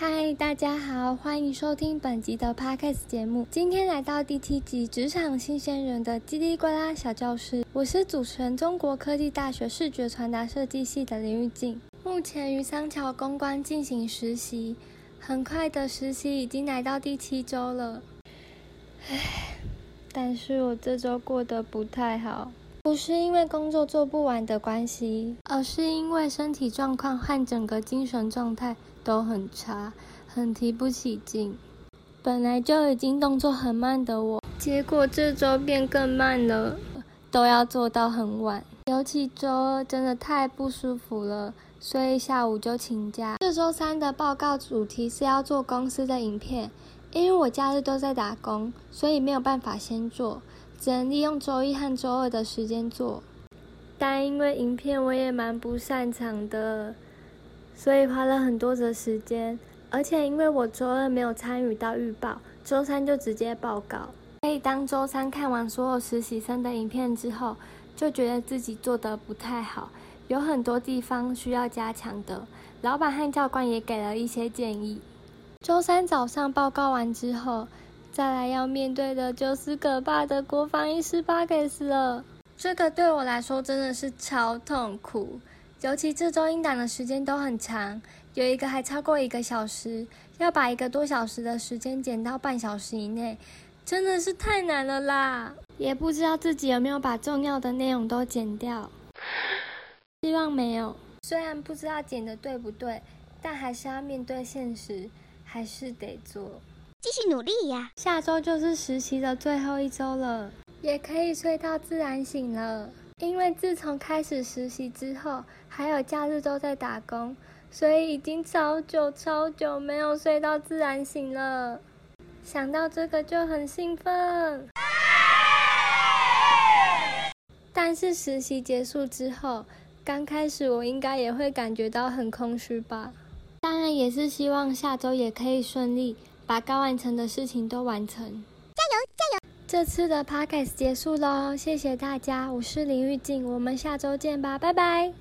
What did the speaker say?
嗨，大家好，欢迎收听本集的 Podcast 节目。今天来到第七集《职场新鲜人的叽里呱啦小教室》，我是主持人，中国科技大学视觉传达设计系的林玉静，目前于桑桥公关进行实习，很快的实习已经来到第七周了。唉，但是我这周过得不太好。不是因为工作做不完的关系，而是因为身体状况和整个精神状态都很差，很提不起劲。本来就已经动作很慢的我，结果这周变更慢了，都要做到很晚。尤其周二真的太不舒服了，所以下午就请假。这周三的报告主题是要做公司的影片，因为我假日都在打工，所以没有办法先做。只能利用周一和周二的时间做，但因为影片我也蛮不擅长的，所以花了很多的时间。而且因为我周二没有参与到预报，周三就直接报告。所以当周三看完所有实习生的影片之后，就觉得自己做得不太好，有很多地方需要加强的。老板和教官也给了一些建议。周三早上报告完之后。再来要面对的就是可怕的国防医师巴克斯了。这个对我来说真的是超痛苦，尤其这周应档的时间都很长，有一个还超过一个小时，要把一个多小时的时间减到半小时以内，真的是太难了啦！也不知道自己有没有把重要的内容都剪掉，希望没有。虽然不知道剪的对不对，但还是要面对现实，还是得做。继续努力呀！下周就是实习的最后一周了，也可以睡到自然醒了。因为自从开始实习之后，还有假日都在打工，所以已经超久超久没有睡到自然醒了。想到这个就很兴奋。但是实习结束之后，刚开始我应该也会感觉到很空虚吧。当然也是希望下周也可以顺利。把该完成的事情都完成，加油加油！这次的 podcast 结束喽，谢谢大家，我是林玉静，我们下周见吧，拜拜。